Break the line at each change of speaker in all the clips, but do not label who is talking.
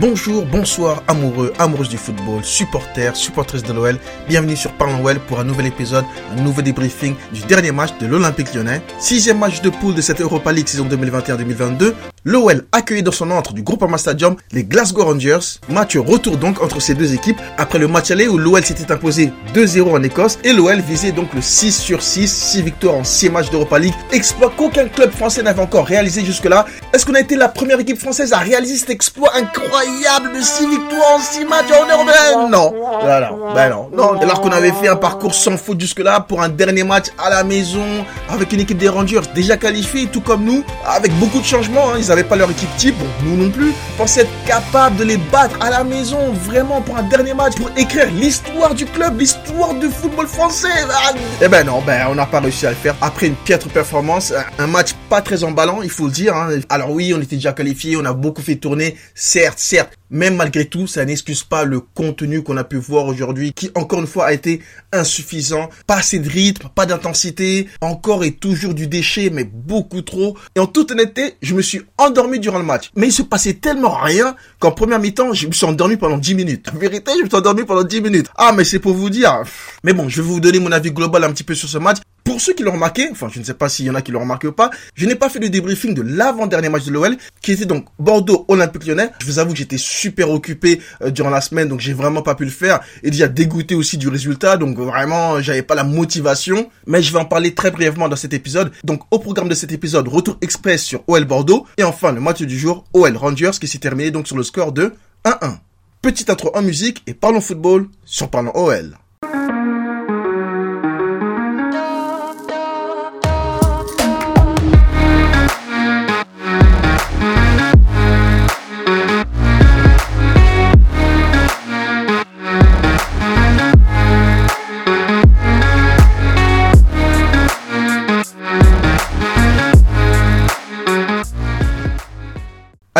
Bonjour, bonsoir, amoureux, amoureuses du football, supporters, supportrices de l'OL. Bienvenue sur Parlons OL pour un nouvel épisode, un nouveau débriefing du dernier match de l'Olympique lyonnais. Sixième match de poule de cette Europa League saison 2021-2022. L'OL accueilli dans son entre du Groupama Stadium les Glasgow Rangers. Match retour donc entre ces deux équipes après le match aller où l'OL s'était imposé 2-0 en Écosse et l'OL visait donc le 6 sur 6, 6 victoires en 6 matchs d'Europa League. Exploit qu'aucun club français n'avait encore réalisé jusque-là. Est-ce qu'on a été la première équipe française à réaliser cet exploit incroyable de 6 victoires en 6 matchs en Europe? Non, voilà, ben non, non. Alors qu'on avait fait un parcours sans faute jusque-là pour un dernier match à la maison avec une équipe des Rangers déjà qualifiée, tout comme nous, avec beaucoup de changements. Hein. Ils n'avaient pas leur équipe type, bon, nous non plus. Pensait être capable de les battre à la maison, vraiment pour un dernier match, pour écrire l'histoire du club, l'histoire du football français. Eh ben non, ben on n'a pas réussi à le faire. Après une piètre performance, un match pas très emballant, il faut le dire. Hein. Alors oui, on était déjà qualifié, on a beaucoup fait tourner, certes, certes même malgré tout, ça n'excuse pas le contenu qu'on a pu voir aujourd'hui, qui encore une fois a été insuffisant. Pas assez de rythme, pas d'intensité, encore et toujours du déchet, mais beaucoup trop. Et en toute honnêteté, je me suis endormi durant le match. Mais il se passait tellement rien qu'en première mi-temps, je me suis endormi pendant 10 minutes. En vérité, je me suis endormi pendant 10 minutes. Ah, mais c'est pour vous dire. Mais bon, je vais vous donner mon avis global un petit peu sur ce match. Pour ceux qui l'ont remarqué, enfin je ne sais pas s'il y en a qui l'ont remarqué ou pas, je n'ai pas fait le débriefing de l'avant-dernier match de l'OL, qui était donc Bordeaux Olympique Lyonnais. Je vous avoue que j'étais super occupé euh, durant la semaine, donc j'ai vraiment pas pu le faire, et déjà dégoûté aussi du résultat, donc vraiment j'avais pas la motivation, mais je vais en parler très brièvement dans cet épisode. Donc au programme de cet épisode, retour express sur OL Bordeaux, et enfin le match du jour, OL Rangers, qui s'est terminé donc sur le score de 1-1. Petite intro en musique et parlons football sur Parlons OL.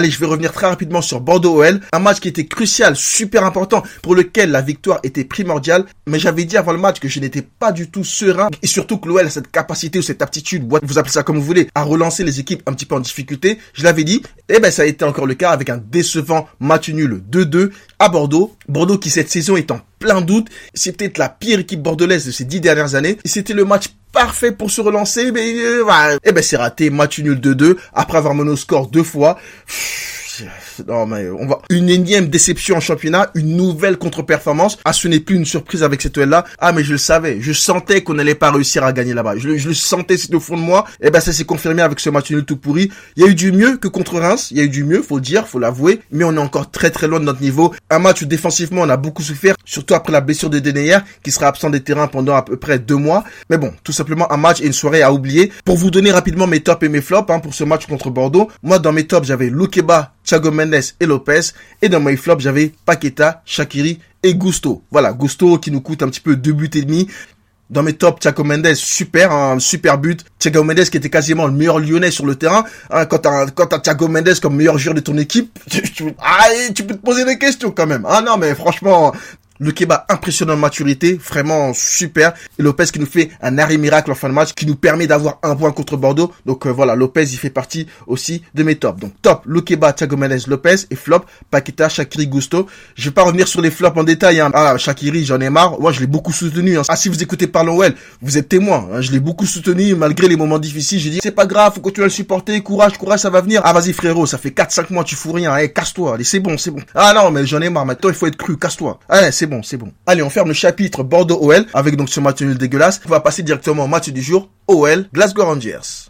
Allez, je vais revenir très rapidement sur Bordeaux-OL, un match qui était crucial, super important, pour lequel la victoire était primordiale, mais j'avais dit avant le match que je n'étais pas du tout serein, et surtout que l'OL a cette capacité ou cette aptitude, vous appelez ça comme vous voulez, à relancer les équipes un petit peu en difficulté, je l'avais dit, et ben ça a été encore le cas avec un décevant match nul 2-2 à Bordeaux, Bordeaux qui cette saison est en plein doute, c'est peut-être la pire équipe bordelaise de ces dix dernières années, c'était le match parfait pour se relancer, mais euh, eh ben c'est raté, match nul 2-2, après avoir mené au score deux fois non mais on va une énième déception en championnat, une nouvelle contre-performance. Ah, ce n'est plus une surprise avec cette OL là. Ah, mais je le savais, je sentais qu'on n'allait pas réussir à gagner là-bas. Je, le sentais, au fond de moi. Et eh ben ça s'est confirmé avec ce match nul tout pourri. Il y a eu du mieux que contre Reims, il y a eu du mieux, faut le dire, faut l'avouer, mais on est encore très très loin de notre niveau. Un match où défensivement on a beaucoup souffert, surtout après la blessure de Deneyer qui sera absent des terrains pendant à peu près deux mois. Mais bon, tout simplement un match et une soirée à oublier. Pour vous donner rapidement mes tops et mes flops hein, pour ce match contre Bordeaux, moi dans mes tops j'avais Loukeba, Thiago Mendes et Lopez. Et dans my flop, j'avais Paqueta, Shakiri et Gusto. Voilà, Gusto qui nous coûte un petit peu deux buts et demi. Dans mes tops, Thiago Mendes, super, un super but. Thiago Mendes qui était quasiment le meilleur lyonnais sur le terrain. Hein, quand t'as, quand t'as Thiago Mendes comme meilleur joueur de ton équipe, ah, tu peux te poser des questions quand même. Ah non, mais franchement, le Keba impressionnant de maturité, vraiment super. Et Lopez qui nous fait un arrêt miracle en fin de match, qui nous permet d'avoir un point contre Bordeaux. Donc euh, voilà, Lopez il fait partie aussi de mes tops. Donc top, Keba, Thiago Menez, Lopez et flop, Paqueta, Shakiri, Gusto. Je vais pas revenir sur les flops en détail. Hein. Ah, Shakiri, j'en ai marre. Moi, je l'ai beaucoup soutenu. Hein. Ah, si vous écoutez Parlons Well, vous êtes témoin. Hein. Je l'ai beaucoup soutenu malgré les moments difficiles. J'ai dit, c'est pas grave, faut continuer à le supporter. Courage, courage, ça va venir. Ah, vas-y frérot, ça fait 4-5 mois, tu fous rien. Allez, casse-toi. Allez, c'est bon, c'est bon. Ah non, mais j'en ai marre. Maintenant, il faut être cru. Casse-toi. Allez, c'est bon, c'est bon. Allez, on ferme le chapitre Bordeaux-OL avec donc ce match nul dégueulasse. On va passer directement au match du jour OL Glasgow Rangers.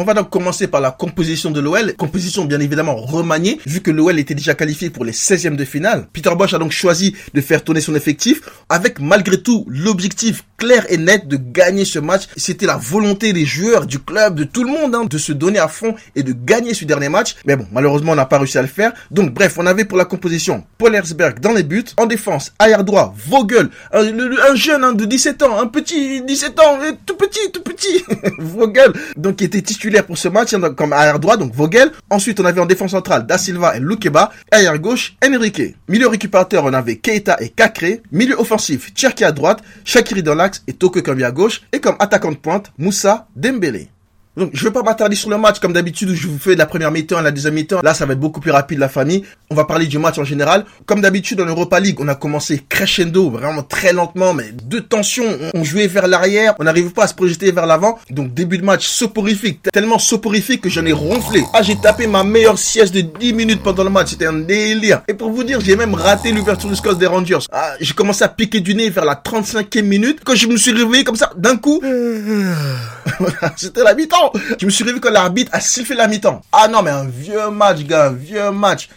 On va donc commencer par la composition de l'OL. Composition bien évidemment remaniée, vu que l'OL était déjà qualifié pour les 16e de finale. Peter Bosch a donc choisi de faire tourner son effectif, avec malgré tout l'objectif clair et net de gagner ce match. C'était la volonté des joueurs, du club, de tout le monde, hein, de se donner à fond et de gagner ce dernier match. Mais bon, malheureusement, on n'a pas réussi à le faire. Donc bref, on avait pour la composition Paul Herzberg dans les buts. En défense, arrière droit, Vogel, un, jeune hein, de 17 ans, un petit 17 ans, tout petit, tout petit, Vogel, donc qui était titulaire pour ce match hein, comme arrière droit, donc Vogel. Ensuite, on avait en défense centrale Da Silva et Lukeba. Arrière gauche, Enrique. Milieu récupérateur, on avait Keita et Kakre. Milieu offensif, Cherki à droite, Shakiri dans l'axe et Toko comme à gauche. Et comme attaquant de pointe, Moussa Dembélé. Donc, je vais pas m'attarder sur le match comme d'habitude où je vous fais la première mi-temps la deuxième mi-temps. Là, ça va être beaucoup plus rapide la famille. On va parler du match en général. Comme d'habitude en Europa League, on a commencé crescendo, vraiment très lentement, mais de tension. On jouait vers l'arrière, on n'arrive pas à se projeter vers l'avant. Donc début de match soporifique, tellement soporifique que j'en ai ronflé. Ah, j'ai tapé ma meilleure sieste de 10 minutes pendant le match. C'était un délire. Et pour vous dire, j'ai même raté l'ouverture du score des Rangers. Ah, j'ai commencé à piquer du nez vers la 35e minute. Quand je me suis réveillé comme ça, d'un coup, c'était la mi-temps. Je me suis réveillé quand l'arbitre a sifflé la mi-temps. Ah non, mais un vieux match, gars, un vieux match.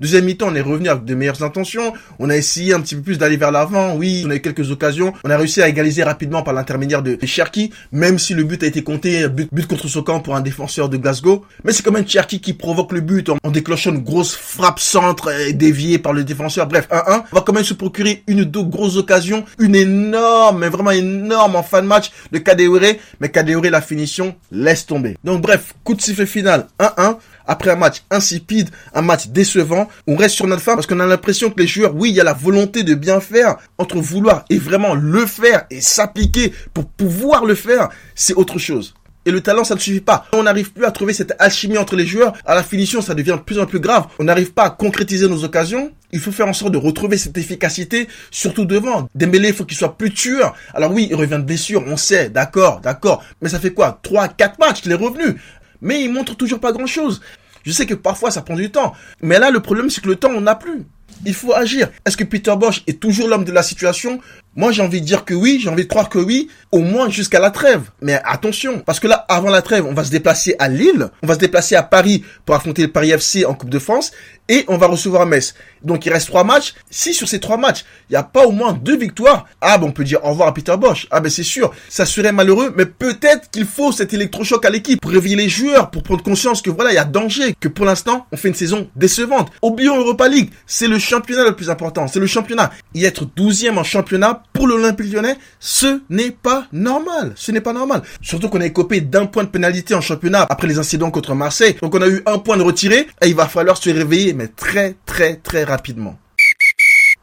Deuxième mi-temps, on est revenu avec de meilleures intentions. On a essayé un petit peu plus d'aller vers l'avant. Oui, on a eu quelques occasions. On a réussi à égaliser rapidement par l'intermédiaire de Cherki, même si le but a été compté, but, contre son camp pour un défenseur de Glasgow. Mais c'est quand même Cherki qui provoque le but en, déclenchant une grosse frappe centre déviée par le défenseur. Bref, 1-1. On va quand même se procurer une ou deux grosses occasions. Une énorme, mais vraiment énorme en fin de match de Kadewere. Mais Kadewere, la finition, laisse tomber. Donc bref, coup de sifflet final, 1-1 après un match insipide, un match décevant, on reste sur notre fin parce qu'on a l'impression que les joueurs, oui, il y a la volonté de bien faire, entre vouloir et vraiment le faire et s'appliquer pour pouvoir le faire, c'est autre chose. Et le talent, ça ne suffit pas. On n'arrive plus à trouver cette alchimie entre les joueurs. À la finition, ça devient de plus en plus grave. On n'arrive pas à concrétiser nos occasions. Il faut faire en sorte de retrouver cette efficacité, surtout devant. Dembélé, il faut qu'il soit plus tueur. Alors oui, il revient de blessure, on sait, d'accord, d'accord. Mais ça fait quoi? 3, 4 matchs qu'il est revenu mais il montre toujours pas grand chose. Je sais que parfois ça prend du temps, mais là le problème c'est que le temps on n'a plus. Il faut agir. Est-ce que Peter Bosch est toujours l'homme de la situation? Moi j'ai envie de dire que oui, j'ai envie de croire que oui, au moins jusqu'à la trêve. Mais attention, parce que là avant la trêve, on va se déplacer à Lille, on va se déplacer à Paris pour affronter le Paris FC en Coupe de France, et on va recevoir Metz. Donc il reste trois matchs. Si sur ces trois matchs, il n'y a pas au moins deux victoires, ah ben on peut dire au revoir à Peter Bosch. Ah ben c'est sûr, ça serait malheureux, mais peut-être qu'il faut cet électrochoc à l'équipe pour réveiller les joueurs, pour prendre conscience que voilà, il y a danger, que pour l'instant, on fait une saison décevante. Oublions Europa League, c'est le championnat le plus important, c'est le championnat. Y être douzième en championnat pour l'Olympique lyonnais, ce n'est pas normal. Ce n'est pas normal. Surtout qu'on a écopé d'un point de pénalité en championnat après les incidents contre Marseille. Donc on a eu un point de retiré et il va falloir se réveiller mais très très très rapidement.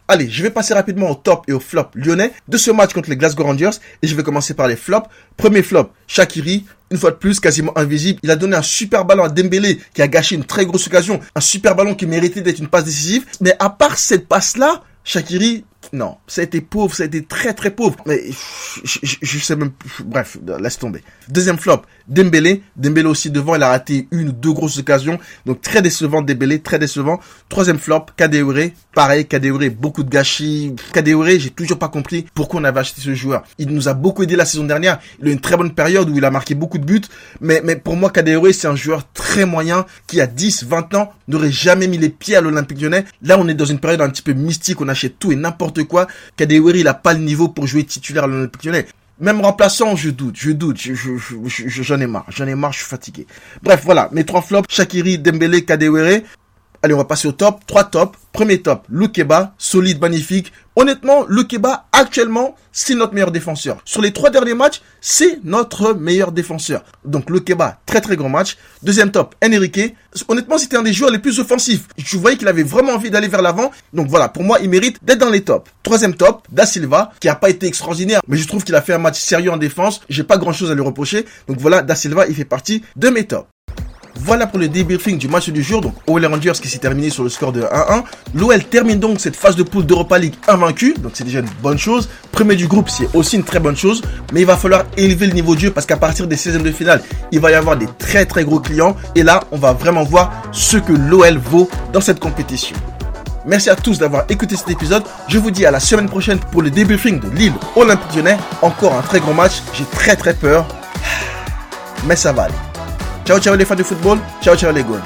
Allez, je vais passer rapidement au top et au flop lyonnais de ce match contre les Glasgow Rangers et je vais commencer par les flops. Premier flop, Shakiri, une fois de plus, quasiment invisible. Il a donné un super ballon à Dembélé qui a gâché une très grosse occasion, un super ballon qui méritait d'être une passe décisive. Mais à part cette passe-là, Shakiri, non, ça a été pauvre, ça a été très très pauvre. Mais je, sais même, bref, laisse tomber. Deuxième flop, Dembélé. Dembélé aussi devant, il a raté une ou deux grosses occasions. Donc très décevant Dembélé, très décevant. Troisième flop, Kadewere. Pareil, Kadewere, beaucoup de gâchis. Kadewere, j'ai toujours pas compris pourquoi on avait acheté ce joueur. Il nous a beaucoup aidé la saison dernière. Il a eu une très bonne période où il a marqué beaucoup de buts. Mais, mais pour moi, Kadewere, c'est un joueur très moyen qui a 10, 20 ans n'aurait jamais mis les pieds à l'Olympique lyonnais. Là, on est dans une période un petit peu mystique. On achète tout et n'importe quoi. Kadewere, il a pas le niveau pour jouer titulaire à l'Olympique. Même remplaçant, je doute, je doute, je, je, j'en ai marre, j'en ai marre, je suis fatigué. Bref, voilà, mes trois flops, Shakiri, Dembélé, Kadewere. Allez, on va passer au top. Trois tops. Premier top, Lukeba, solide, magnifique. Honnêtement, Lukeba, actuellement, c'est notre meilleur défenseur. Sur les trois derniers matchs, c'est notre meilleur défenseur. Donc Lukeba, très très grand match. Deuxième top, Enrique. Honnêtement, c'était un des joueurs les plus offensifs. Je voyais qu'il avait vraiment envie d'aller vers l'avant. Donc voilà, pour moi, il mérite d'être dans les tops. Troisième top, Da Silva, qui a pas été extraordinaire, mais je trouve qu'il a fait un match sérieux en défense. J'ai pas grand chose à lui reprocher. Donc voilà, Da Silva, il fait partie de mes tops. Voilà pour le débriefing du match du jour. Donc, OL Rangers qui s'est terminé sur le score de 1-1. L'OL termine donc cette phase de poule d'Europa League invaincu. Donc, c'est déjà une bonne chose. Premier du groupe, c'est aussi une très bonne chose. Mais il va falloir élever le niveau de jeu parce qu'à partir des 16e de finale, il va y avoir des très très gros clients. Et là, on va vraiment voir ce que l'OL vaut dans cette compétition. Merci à tous d'avoir écouté cet épisode. Je vous dis à la semaine prochaine pour le débriefing de Lille Olympique Lyonnais. Encore un très grand match. J'ai très très peur. Mais ça va aller. Ciao ciao les fans du football, ciao ciao les goals.